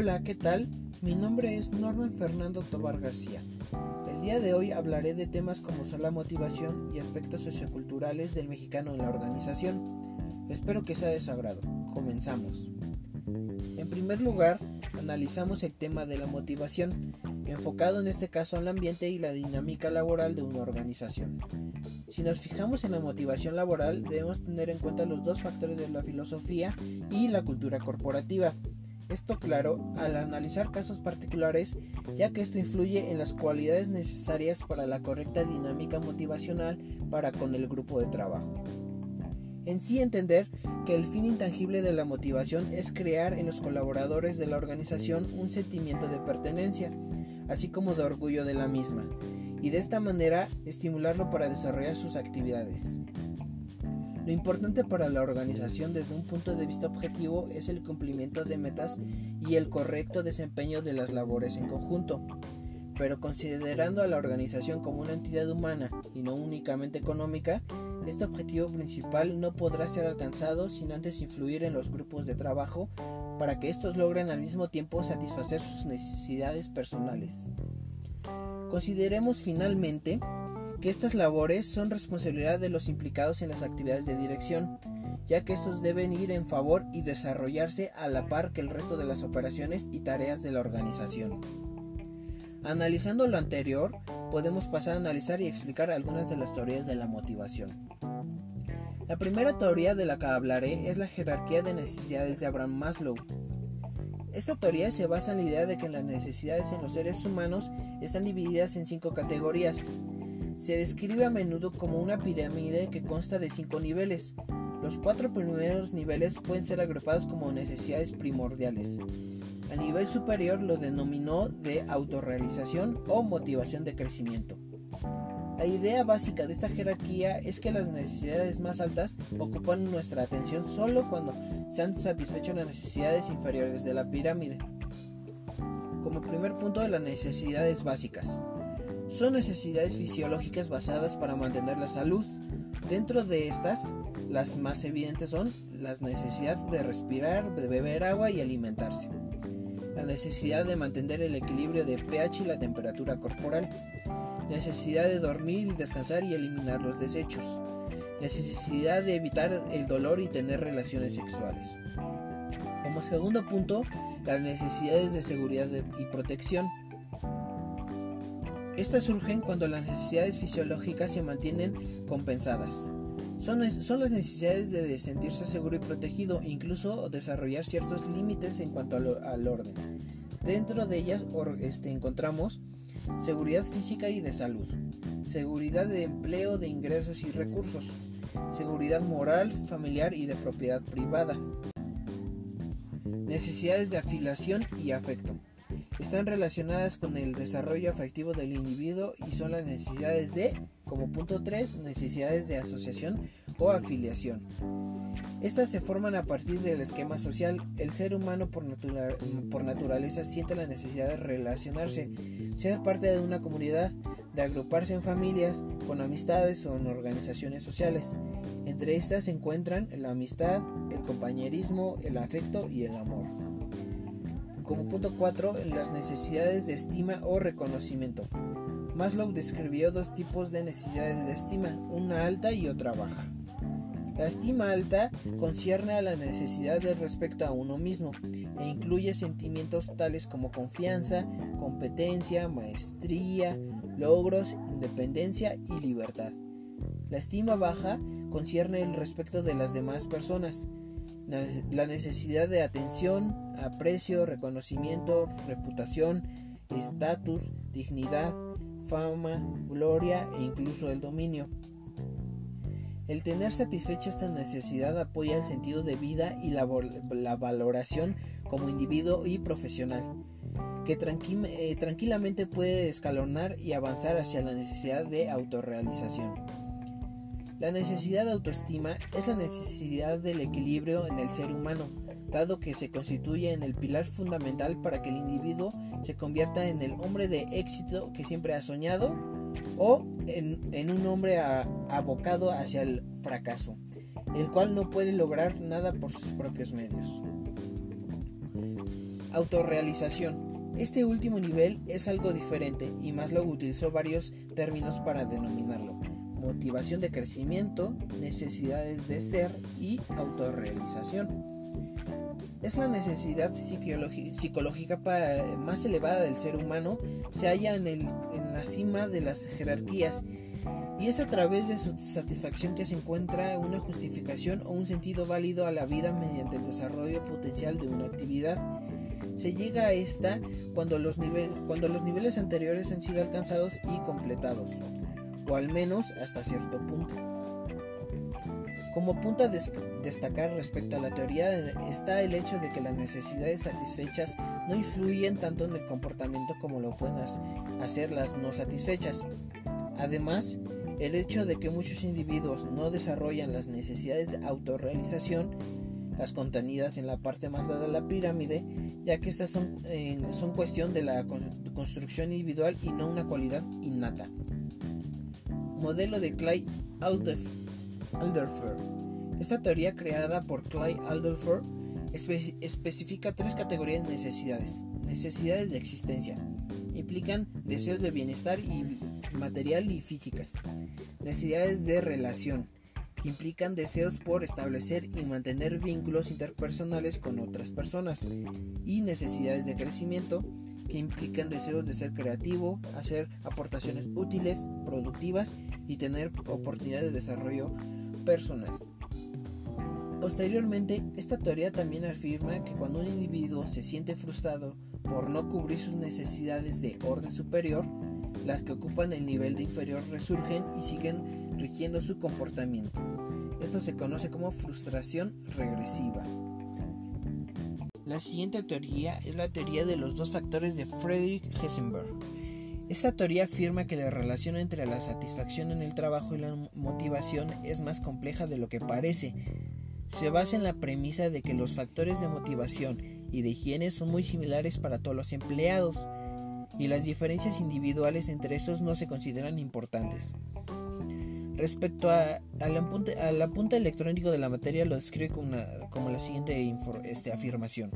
Hola, ¿qué tal? Mi nombre es Norman Fernando Tobar García. El día de hoy hablaré de temas como son la motivación y aspectos socioculturales del mexicano en la organización. Espero que sea de su agrado. Comenzamos. En primer lugar, analizamos el tema de la motivación, enfocado en este caso al ambiente y la dinámica laboral de una organización. Si nos fijamos en la motivación laboral, debemos tener en cuenta los dos factores de la filosofía y la cultura corporativa. Esto claro al analizar casos particulares, ya que esto influye en las cualidades necesarias para la correcta dinámica motivacional para con el grupo de trabajo. En sí entender que el fin intangible de la motivación es crear en los colaboradores de la organización un sentimiento de pertenencia, así como de orgullo de la misma, y de esta manera estimularlo para desarrollar sus actividades. Lo importante para la organización desde un punto de vista objetivo es el cumplimiento de metas y el correcto desempeño de las labores en conjunto. Pero considerando a la organización como una entidad humana y no únicamente económica, este objetivo principal no podrá ser alcanzado sin antes influir en los grupos de trabajo para que estos logren al mismo tiempo satisfacer sus necesidades personales. Consideremos finalmente que estas labores son responsabilidad de los implicados en las actividades de dirección, ya que estos deben ir en favor y desarrollarse a la par que el resto de las operaciones y tareas de la organización. Analizando lo anterior, podemos pasar a analizar y explicar algunas de las teorías de la motivación. La primera teoría de la que hablaré es la jerarquía de necesidades de Abraham Maslow. Esta teoría se basa en la idea de que las necesidades en los seres humanos están divididas en cinco categorías. Se describe a menudo como una pirámide que consta de cinco niveles. Los cuatro primeros niveles pueden ser agrupados como necesidades primordiales. A nivel superior lo denominó de autorrealización o motivación de crecimiento. La idea básica de esta jerarquía es que las necesidades más altas ocupan nuestra atención solo cuando se han satisfecho las necesidades inferiores de la pirámide. Como primer punto de las necesidades básicas. Son necesidades fisiológicas basadas para mantener la salud. Dentro de estas, las más evidentes son las necesidades de respirar, de beber agua y alimentarse. La necesidad de mantener el equilibrio de pH y la temperatura corporal necesidad de dormir y descansar y eliminar los desechos, necesidad de evitar el dolor y tener relaciones sexuales. Como segundo punto, las necesidades de seguridad y protección. Estas surgen cuando las necesidades fisiológicas se mantienen compensadas. Son, las necesidades de sentirse seguro y protegido incluso desarrollar ciertos límites en cuanto al, orden. Dentro de ellas este, encontramos seguridad física y de salud, seguridad de empleo, de ingresos y recursos, seguridad moral, familiar y de propiedad privada, necesidades de afiliación y afecto. Están relacionadas con el desarrollo afectivo del individuo y son las necesidades de, como punto 3, necesidades de asociación o afiliación. Estas se forman a partir del esquema social. El ser humano por, por, naturaleza siente la necesidad de relacionarse, ser parte de una comunidad, de agruparse en familias, con amistades o en organizaciones sociales. Entre estas se encuentran la amistad, el compañerismo, el afecto y el amor. Como punto 4, las necesidades de estima o reconocimiento. Maslow describió dos tipos de necesidades de estima, una alta y otra baja. La estima alta concierne a la necesidad de respecto a uno mismo e incluye sentimientos tales como confianza, competencia, maestría, logros, independencia y libertad. La estima baja concierne el respecto de las demás personas, la necesidad de atención, aprecio, reconocimiento, reputación, estatus, dignidad, fama, gloria e incluso el dominio. El tener satisfecha esta necesidad apoya el sentido de vida y la, valoración como individuo y profesional, que eh, tranquilamente puede escalonar y avanzar hacia la necesidad de autorrealización. La necesidad de autoestima es la necesidad del equilibrio en el ser humano, dado que se constituye en el pilar fundamental para que el individuo se convierta en el hombre de éxito que siempre ha soñado o en, un hombre abocado hacia el fracaso, el cual no puede lograr nada por sus propios medios. Autorrealización. Este último nivel es algo diferente y Maslow utilizó varios términos para denominarlo. Motivación de crecimiento, necesidades de ser y autorrealización. Es la necesidad psicológica más elevada del ser humano, se halla en, la cima de las jerarquías y es a través de su satisfacción que se encuentra una justificación o un sentido válido a la vida mediante el desarrollo potencial de una actividad. Se llega a esta cuando los niveles anteriores han sido alcanzados y completados, o al menos hasta cierto punto. Como punto a destacar respecto a la teoría está el hecho de que las necesidades satisfechas no influyen tanto en el comportamiento como lo pueden hacer las no satisfechas. Además, el hecho de que muchos individuos no desarrollan las necesidades de autorrealización, las contenidas en la parte más alta de la pirámide, ya que estas son, son cuestión de la construcción individual y no una cualidad innata. Modelo de Clay Alderfer. Esta teoría creada por Clay Alderfer especifica tres categorías de necesidades. Necesidades de existencia. Implican deseos de bienestar y material y físicas. Necesidades de relación, que implican deseos por establecer y mantener vínculos interpersonales con otras personas. Y necesidades de crecimiento, que implican deseos de ser creativo, hacer aportaciones útiles, productivas y tener oportunidad de desarrollo personal. Posteriormente, esta teoría también afirma que cuando un individuo se siente frustrado por no cubrir sus necesidades de orden superior, las que ocupan el nivel de inferior resurgen y siguen rigiendo su comportamiento. Esto se conoce como frustración regresiva. La siguiente teoría es la teoría de los dos factores de Friedrich Heisenberg. Esta teoría afirma que la relación entre la satisfacción en el trabajo y la motivación es más compleja de lo que parece. Se basa en la premisa de que los factores de motivación y de higiene son muy similares para todos los empleados y las diferencias individuales entre estos no se consideran importantes. Respecto a, al, apunte, electrónico de la materia lo describe como, la siguiente este, afirmación.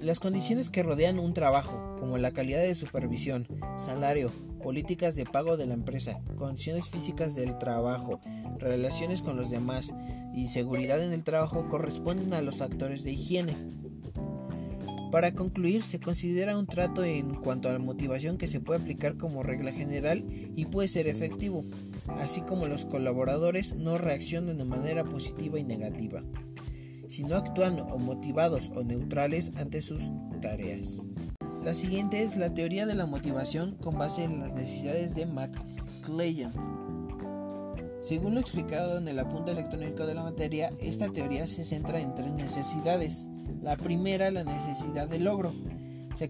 Las condiciones que rodean un trabajo, como la calidad de supervisión, salario, políticas de pago de la empresa, condiciones físicas del trabajo, relaciones con los demás y seguridad en el trabajo corresponden a los factores de higiene. Para concluir, se considera un trato en cuanto a la motivación que se puede aplicar como regla general y puede ser efectivo, así como los colaboradores no reaccionan de manera positiva y negativa, sino actúan o motivados o neutrales ante sus tareas. La siguiente es la teoría de la motivación con base en las necesidades de McClellan. Según lo explicado en el apunte electrónico de la materia, esta teoría se centra en tres necesidades la primera, la necesidad de logro. Se,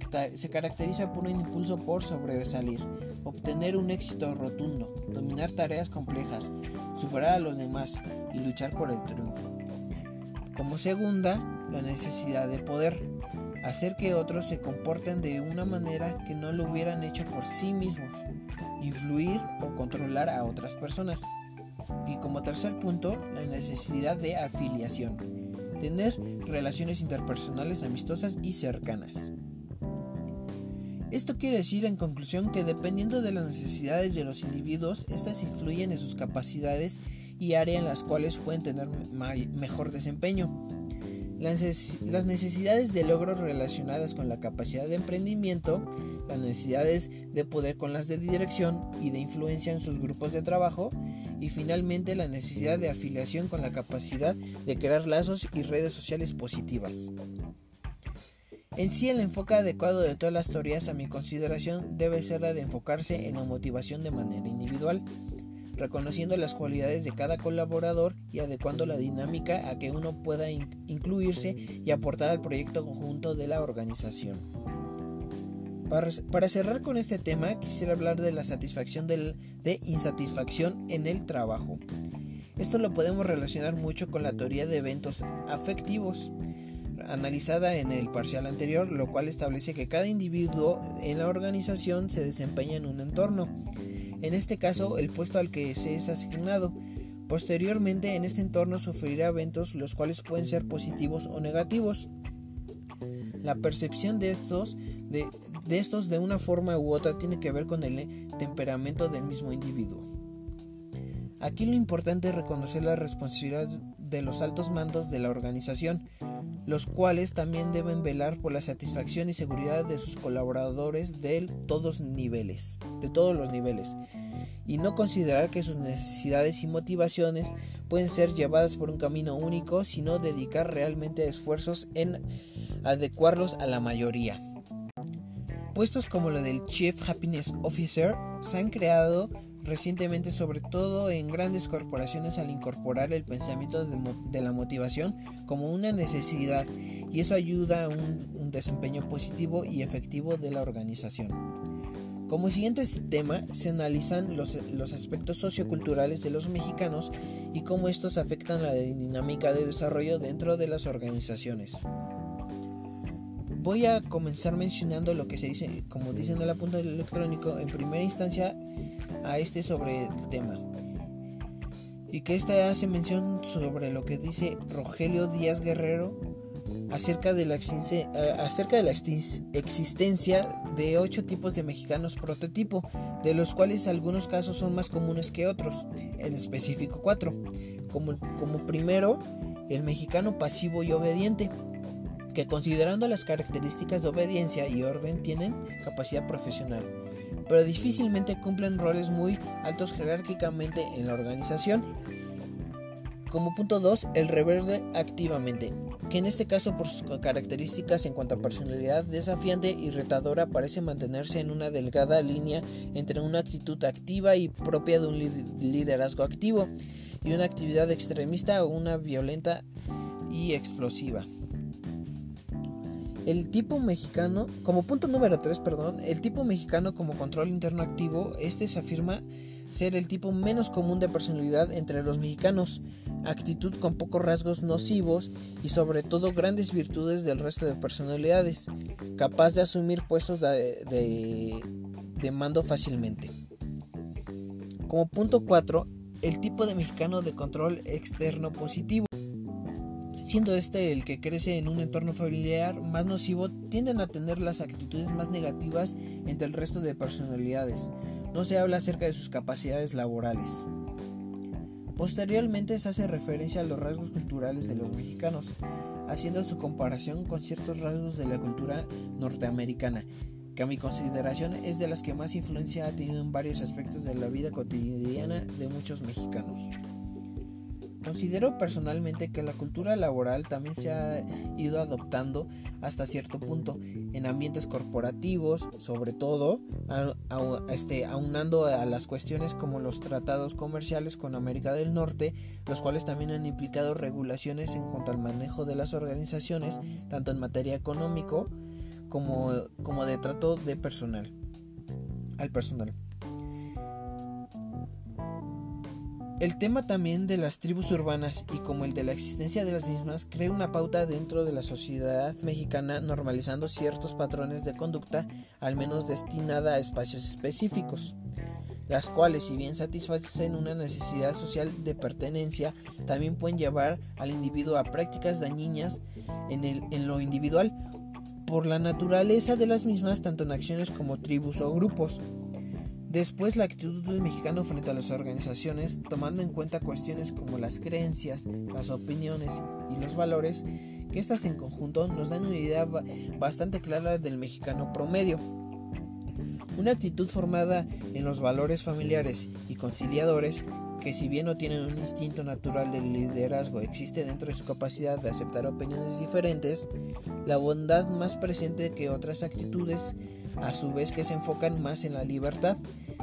caracteriza por un impulso por sobresalir, obtener un éxito rotundo, dominar tareas complejas, superar a los demás y luchar por el triunfo. Como segunda, la necesidad de poder, hacer que otros se comporten de una manera que no lo hubieran hecho por sí mismos, influir o controlar a otras personas. Y como tercer punto, la necesidad de afiliación, tener relaciones interpersonales amistosas y cercanas. Esto quiere decir en conclusión que dependiendo de las necesidades de los individuos, estas influyen en sus capacidades y áreas en las cuales pueden tener mejor desempeño. Las necesidades de logro relacionadas con la capacidad de emprendimiento, las necesidades de poder con las de dirección y de influencia en sus grupos de trabajo, y finalmente la necesidad de afiliación con la capacidad de crear lazos y redes sociales positivas. En sí, el enfoque adecuado de todas las teorías a mi consideración debe ser la de enfocarse en la motivación de manera individual reconociendo las cualidades de cada colaborador y adecuando la dinámica a que uno pueda incluirse y aportar al proyecto conjunto de la organización. Para, cerrar con este tema, quisiera hablar de la satisfacción de insatisfacción en el trabajo. Esto lo podemos relacionar mucho con la teoría de eventos afectivos, analizada en el parcial anterior, lo cual establece que cada individuo en la organización se desempeña en un entorno en este caso el puesto al que se es asignado. Posteriormente en este entorno sufrirá eventos los cuales pueden ser positivos o negativos. La percepción de estos de, estos de una forma u otra tiene que ver con el temperamento del mismo individuo. Aquí lo importante es reconocer la responsabilidad de los altos mandos de la organización, los cuales también deben velar por la satisfacción y seguridad de sus colaboradores de todos niveles, de todos los niveles, y no considerar que sus necesidades y motivaciones pueden ser llevadas por un camino único, sino dedicar realmente esfuerzos en adecuarlos a la mayoría. Puestos como lo del Chief Happiness Officer se han creado recientemente sobre todo en grandes corporaciones al incorporar el pensamiento de, la motivación como una necesidad y eso ayuda a un, desempeño positivo y efectivo de la organización. Como siguiente tema se analizan los, los aspectos socioculturales de los mexicanos y cómo estos afectan la dinámica de desarrollo dentro de las organizaciones. Voy a comenzar mencionando lo que se dice, como dicen en el apunte electrónico, en primera instancia a este sobre el tema. Y que esta hace mención sobre lo que dice Rogelio Díaz Guerrero acerca de la, acerca de la existencia de ocho tipos de mexicanos prototipo, de los cuales algunos casos son más comunes que otros, en específico cuatro. Como, como primero, el mexicano pasivo y obediente, que considerando las características de obediencia y orden tienen capacidad profesional pero difícilmente cumplen roles muy altos jerárquicamente en la organización. Como punto 2, el reverde activamente, que en este caso por sus características en cuanto a personalidad desafiante y retadora parece mantenerse en una delgada línea entre una actitud activa y propia de un liderazgo activo y una actividad extremista o una violenta y explosiva. El tipo mexicano, como punto número 3, perdón, el tipo mexicano como control interno activo, este se afirma ser el tipo menos común de personalidad entre los mexicanos, actitud con pocos rasgos nocivos y sobre todo grandes virtudes del resto de personalidades, capaz de asumir puestos de, mando fácilmente. Como punto 4, el tipo de mexicano de control externo positivo siendo este el que crece en un entorno familiar más nocivo, tienden a tener las actitudes más negativas entre el resto de personalidades. No se habla acerca de sus capacidades laborales. Posteriormente se hace referencia a los rasgos culturales de los mexicanos, haciendo su comparación con ciertos rasgos de la cultura norteamericana, que a mi consideración es de las que más influencia ha tenido en varios aspectos de la vida cotidiana de muchos mexicanos. Considero personalmente que la cultura laboral también se ha ido adoptando hasta cierto punto en ambientes corporativos, sobre todo este, aunando a las cuestiones como los tratados comerciales con América del Norte, los cuales también han implicado regulaciones en cuanto al manejo de las organizaciones, tanto en materia económico como, como de trato de personal, al personal. El tema también de las tribus urbanas y como el de la existencia de las mismas crea una pauta dentro de la sociedad mexicana normalizando ciertos patrones de conducta al menos destinada a espacios específicos, las cuales si bien satisfacen una necesidad social de pertenencia, también pueden llevar al individuo a prácticas dañinas en, el, en lo individual por la naturaleza de las mismas tanto en acciones como tribus o grupos. Después la actitud del mexicano frente a las organizaciones, tomando en cuenta cuestiones como las creencias, las opiniones y los valores, que estas en conjunto nos dan una idea bastante clara del mexicano promedio. Una actitud formada en los valores familiares y conciliadores, que si bien no tienen un instinto natural del liderazgo, existe dentro de su capacidad de aceptar opiniones diferentes, la bondad más presente que otras actitudes, a su vez que se enfocan más en la libertad,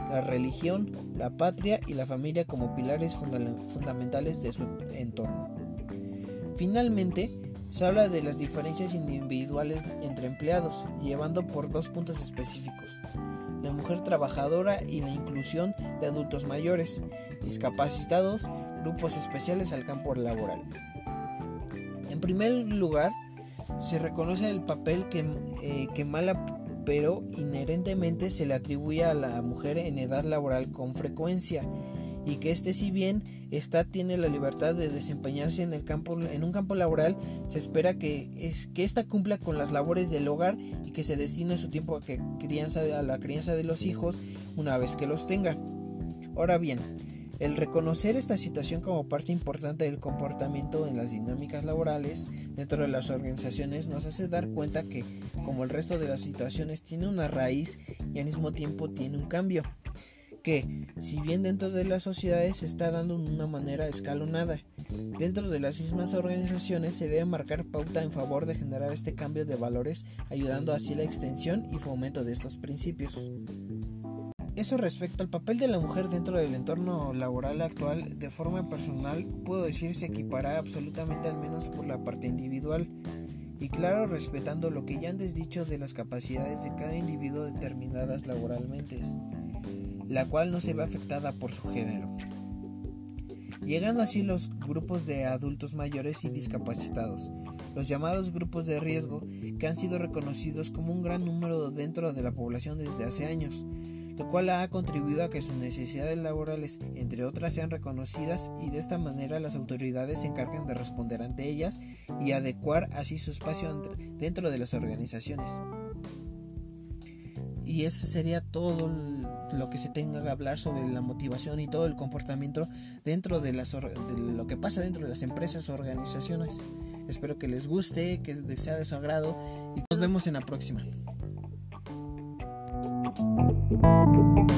la religión, la patria y la familia como pilares fundamentales de su entorno. Finalmente, se habla de las diferencias individuales entre empleados, llevando por dos puntos específicos, la mujer trabajadora y la inclusión de adultos mayores, discapacitados, grupos especiales al campo laboral. En primer lugar, se reconoce el papel que, eh, que mala pero inherentemente se le atribuye a la mujer en edad laboral con frecuencia y que este si bien está tiene la libertad de desempeñarse en el campo en un campo laboral, se espera que es que ésta cumpla con las labores del hogar y que se destine su tiempo a, que crianza, a la crianza de los hijos una vez que los tenga. Ahora bien, el reconocer esta situación como parte importante del comportamiento en las dinámicas laborales dentro de las organizaciones nos hace dar cuenta que, como el resto de las situaciones, tiene una raíz y al mismo tiempo tiene un cambio. Que, si bien dentro de las sociedades se está dando de una manera escalonada, dentro de las mismas organizaciones se debe marcar pauta en favor de generar este cambio de valores, ayudando así la extensión y fomento de estos principios. Eso respecto al papel de la mujer dentro del entorno laboral actual, de forma personal, puedo decir se equipará absolutamente al menos por la parte individual, y claro, respetando lo que ya antes dicho de las capacidades de cada individuo determinadas laboralmente, la cual no se ve afectada por su género. Llegando así los grupos de adultos mayores y discapacitados, los llamados grupos de riesgo que han sido reconocidos como un gran número dentro de la población desde hace años, lo cual ha contribuido a que sus necesidades laborales, entre otras, sean reconocidas y de esta manera las autoridades se encargan de responder ante ellas y adecuar así su espacio dentro de las organizaciones. Y eso sería todo lo que se tenga que hablar sobre la motivación y todo el comportamiento dentro de, de lo que pasa dentro de las empresas o organizaciones. Espero que les guste, que sea de su agrado y nos vemos en la próxima. Thank you.